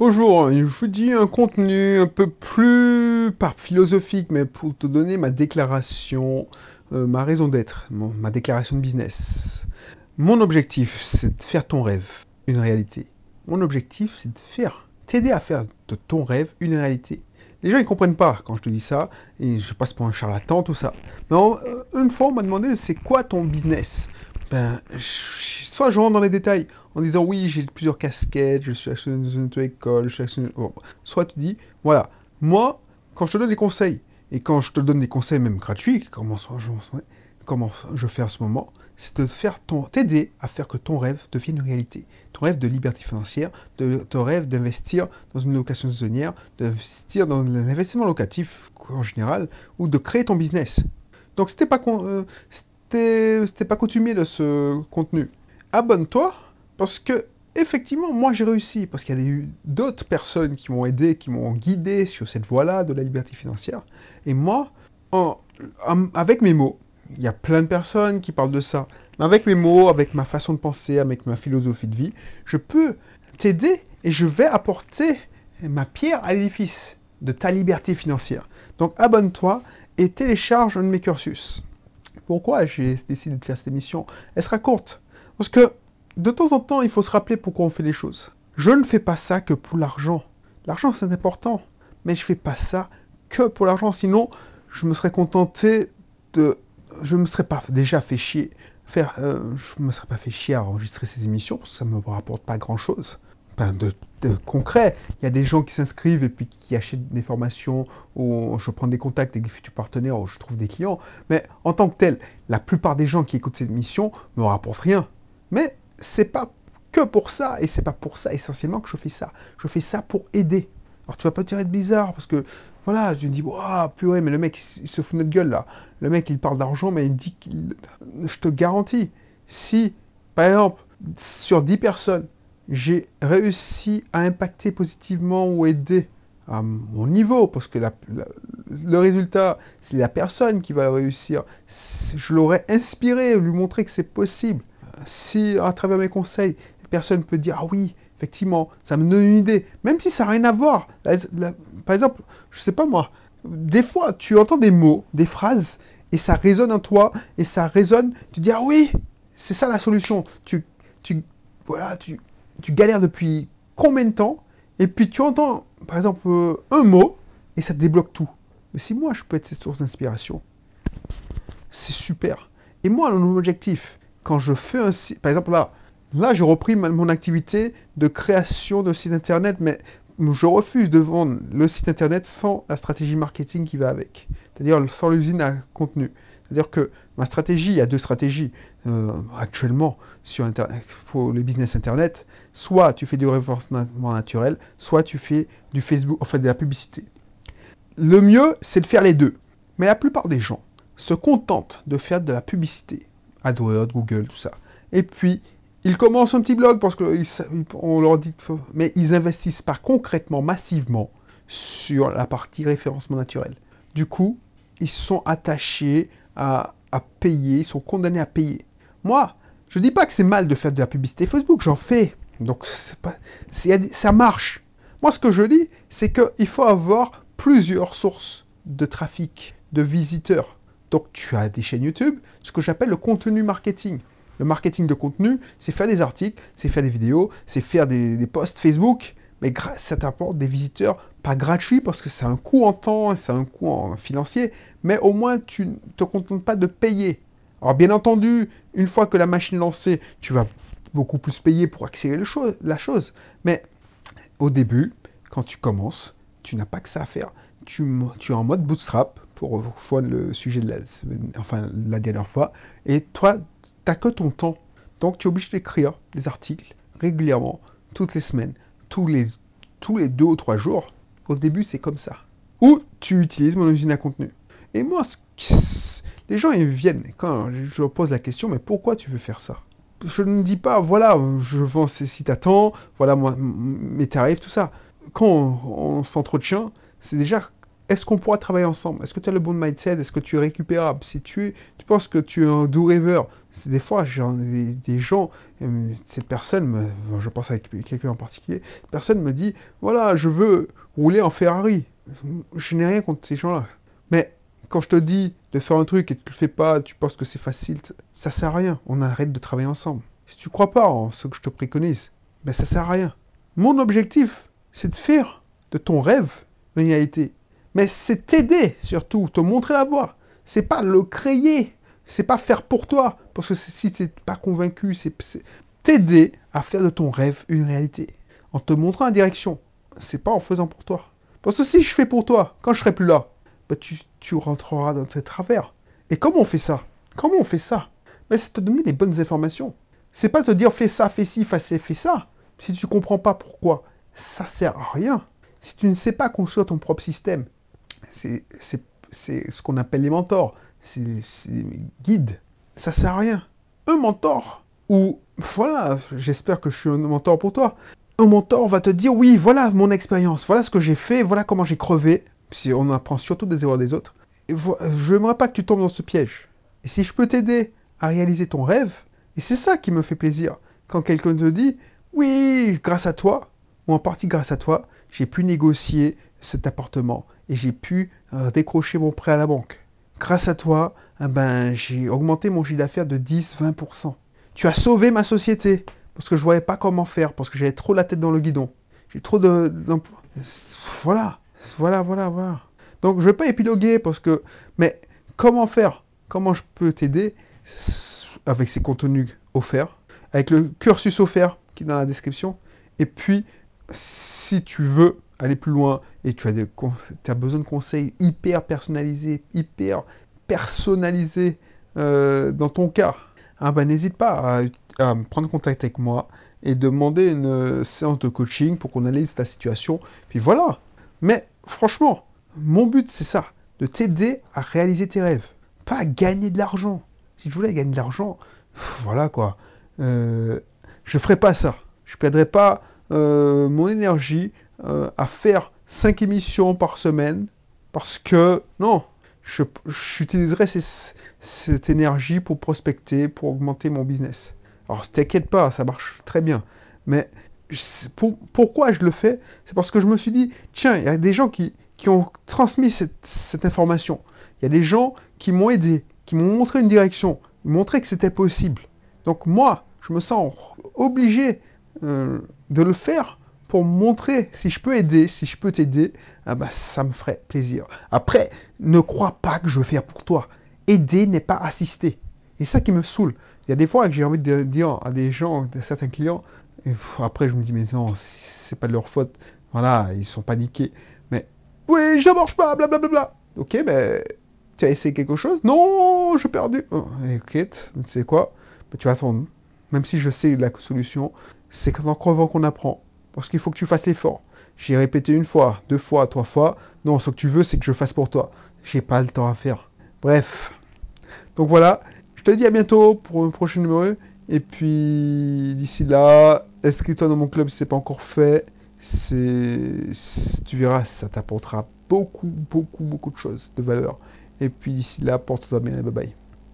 Bonjour, je vous dis un contenu un peu plus, pas philosophique, mais pour te donner ma déclaration, euh, ma raison d'être, ma déclaration de business. Mon objectif, c'est de faire ton rêve une réalité. Mon objectif, c'est de faire, t'aider à faire de ton rêve une réalité. Les gens, ils comprennent pas quand je te dis ça, et je passe pour un charlatan, tout ça. Mais euh, une fois, on m'a demandé, c'est quoi ton business? Ben, soit je rentre dans les détails en disant, oui, j'ai plusieurs casquettes, je suis actionnaire dans une auto-école, je suis actionnaire... Soit tu dis, voilà, moi, quand je te donne des conseils, et quand je te donne des conseils même gratuits, comment, je, comment je fais en ce moment, c'est de faire ton, t'aider à faire que ton rêve devienne une réalité. Ton rêve de liberté financière, de, ton rêve d'investir dans une location saisonnière, d'investir dans l'investissement locatif en général, ou de créer ton business. Donc c'était pas, euh, c'était, pas coutumier de ce contenu. Abonne-toi, parce que effectivement, moi j'ai réussi, parce qu'il y a eu d'autres personnes qui m'ont aidé, qui m'ont guidé sur cette voie-là de la liberté financière. Et moi, avec mes mots, il y a plein de personnes qui parlent de ça. Mais avec mes mots, avec ma façon de penser, avec ma philosophie de vie, je peux t'aider et je vais apporter ma pierre à l'édifice de ta liberté financière. Donc abonne-toi et télécharge un de mes cursus. Pourquoi j'ai décidé de faire cette émission Elle sera courte. Parce que de temps en temps, il faut se rappeler pourquoi on fait les choses. Je ne fais pas ça que pour l'argent. L'argent, c'est important. Mais je ne fais pas ça que pour l'argent. Sinon, je me serais contenté de je me serais pas déjà fait chier, faire, euh, je me serais pas fait chier à enregistrer ces émissions parce que ça me rapporte pas grand chose. Enfin, de, concret, il y a des gens qui s'inscrivent et puis qui achètent des formations, ou je prends des contacts avec des futurs partenaires, ou je trouve des clients. Mais en tant que tel, la plupart des gens qui écoutent cette émission me rapportent rien. Mais c'est pas que pour ça, et c'est pas pour ça essentiellement que je fais ça. Je fais ça pour aider. Alors tu vas pas te dire être bizarre, parce que voilà, je me dis, waouh, purée, mais le mec, il, se fout de notre gueule là. Le mec, il parle d'argent, mais il dit qu'il. Je te garantis, si, par exemple, sur 10 personnes, j'ai réussi à impacter positivement ou aider à mon niveau, parce que le résultat, c'est la personne qui va le réussir. Je l'aurais inspiré, lui montrer que c'est possible. Si, à travers mes conseils, la personne peut dire, ah oui, effectivement, ça me donne une idée, même si ça n'a rien à voir. par exemple, je sais pas moi, des fois, tu entends des mots, des phrases, et ça résonne en toi, et ça résonne, tu dis, ah oui, c'est ça la solution. Tu, tu, voilà, tu, tu galères depuis combien de temps, et puis tu entends, par exemple, euh, un mot, et ça te débloque tout. Mais si moi, je peux être cette source d'inspiration, c'est super. Et moi, mon objectif, quand je fais un site, par exemple là, Là, j'ai repris mon activité de création de site internet, mais je refuse de vendre le site internet sans la stratégie marketing qui va avec. C'est-à-dire sans l'usine à contenu. C'est-à-dire que ma stratégie, il y a deux stratégies euh, actuellement sur internet, pour les business internet. Soit tu fais du référencement naturel, soit tu fais du Facebook, enfin de la publicité. Le mieux, c'est de faire les deux. Mais la plupart des gens se contentent de faire de la publicité. AdWords, Google, tout ça. Et puis, ils commencent un petit blog parce qu'on leur dit, mais ils investissent pas concrètement, massivement sur la partie référencement naturel. Du coup, ils sont attachés à, payer, ils sont condamnés à payer. Moi, je dis pas que c'est mal de faire de la publicité Facebook, j'en fais. Donc pas, ça marche. Moi, ce que je dis, c'est qu'il faut avoir plusieurs sources de trafic, de visiteurs. Donc tu as des chaînes YouTube, ce que j'appelle le contenu marketing. Le marketing de contenu, c'est faire des articles, c'est faire des vidéos, c'est faire des, posts Facebook, mais ça t'apporte des visiteurs, pas gratuits parce que c'est un coût en temps, c'est un coût en financier, mais au moins tu ne te contentes pas de payer. Alors bien entendu, une fois que la machine est lancée, tu vas beaucoup plus payer pour accélérer la chose, mais au début, quand tu commences, tu n'as pas que ça à faire. Tu, tu es en mode bootstrap, pour le sujet de la, enfin, la dernière fois, et toi, t'as que ton temps. Donc tu es obligé d'écrire des articles régulièrement, toutes les semaines, tous les, tous les deux ou trois jours. Au début, c'est comme ça. Ou tu utilises mon usine à contenu. Et moi, les gens ils viennent quand je leur pose la question, mais pourquoi tu veux faire ça? Je ne dis pas, voilà, je vends ces sites à temps, voilà moi, mes tarifs, tout ça. Quand on, s'entretient, c'est déjà est-ce qu'on pourra travailler ensemble? Est-ce que tu as le bon mindset? Est-ce que tu es récupérable? Si tu, tu penses que tu es un doux rêveur, des fois, j'ai des, gens, euh, cette personne, je pense avec quelqu'un en particulier, cette personne me dit, voilà, je veux rouler en Ferrari. Je n'ai rien contre ces gens-là. Quand je te dis de faire un truc et que tu le fais pas, tu penses que c'est facile, ça sert à rien. On arrête de travailler ensemble. Si tu crois pas en ce que je te préconise, ben ça sert à rien. Mon objectif, c'est de faire de ton rêve une réalité. Mais c'est t'aider surtout, te montrer la voie. C'est pas le créer, c'est pas faire pour toi. Parce que si tu n'es pas convaincu, c'est t'aider à faire de ton rêve une réalité. En te montrant la direction. C'est pas en faisant pour toi. Parce que si je fais pour toi, quand je serai plus là, bah tu, rentreras dans ces travers. Et comment on fait ça? Comment on fait ça? Mais C'est te donner les bonnes informations. C'est pas te dire fais ça, fais ci, fais ça, fais ça. Si tu comprends pas pourquoi, ça sert à rien. Si tu ne sais pas construire ton propre système, c'est ce qu'on appelle les mentors, c'est les guides. Ça sert à rien. Un mentor, ou voilà, j'espère que je suis un mentor pour toi. Un mentor va te dire oui, voilà mon expérience, voilà ce que j'ai fait, voilà comment j'ai crevé. Si on apprend surtout des erreurs des autres. Je n'aimerais pas que tu tombes dans ce piège. Et si je peux t'aider à réaliser ton rêve, et c'est ça qui me fait plaisir, quand quelqu'un te dit oui, grâce à toi, ou en partie grâce à toi, j'ai pu négocier cet appartement et j'ai pu euh, décrocher mon prêt à la banque. Grâce à toi, eh ben, j'ai augmenté mon chiffre d'affaires de 10-20%. Tu as sauvé ma société parce que je ne voyais pas comment faire, parce que j'avais trop la tête dans le guidon. J'ai trop de... Voilà, voilà, voilà, voilà. Donc je ne vais pas épiloguer parce que... Mais comment faire? Comment je peux t'aider avec ces contenus offerts, avec le cursus offert qui est dans la description, et puis si tu veux aller plus loin et tu as, besoin de conseils hyper personnalisés, hyper personnalisés euh, dans ton cas, ah ben, n'hésite pas à, prendre contact avec moi et demander une euh, séance de coaching pour qu'on analyse ta situation. Puis voilà. Mais franchement, mon but c'est ça, de t'aider à réaliser tes rêves, pas à gagner de l'argent. Si je voulais gagner de l'argent, voilà quoi. Euh, je ferais pas ça. Je perdrais pas euh, mon énergie euh, à faire 5 émissions par semaine parce que, non, j'utiliserai cette énergie pour prospecter, pour augmenter mon business. Alors, t'inquiète pas, ça marche très bien. Mais pourquoi je le fais? C'est parce que je me suis dit, tiens, il y a des gens qui, qui ont transmis cette, cette, information. Il y a des gens qui m'ont aidé, qui m'ont montré une direction, montré que c'était possible. Donc moi, je me sens obligé euh, de le faire pour montrer si je peux aider, si je peux t'aider, ah bah, ça me ferait plaisir. Après, ne crois pas que je veux faire pour toi. Aider n'est pas assister. Et ça qui me saoule. Il y a des fois que j'ai envie de dire à des gens, à certains clients, après je me dis, mais non, c'est pas de leur faute. Voilà, ils sont paniqués. Mais, oui, je marche pas, blablabla. Ok, mais tu as essayé quelque chose? Non, j'ai perdu. Oh, ok, tu sais quoi? Ben, Tu vas attendre. Même si je sais la solution, c'est en crevant qu'on apprend. Parce qu'il faut que tu fasses l'effort. J'ai répété une fois, deux fois, trois fois. Non, ce que tu veux, c'est que je fasse pour toi. J'ai pas le temps à faire. Bref. Donc voilà. Je te dis à bientôt pour un prochain numéro. Et puis, d'ici là, inscris-toi dans mon club si ce n'est pas encore fait. Tu verras, ça t'apportera beaucoup, beaucoup, beaucoup de choses de valeur. Et puis d'ici là, porte-toi bien et bye bye.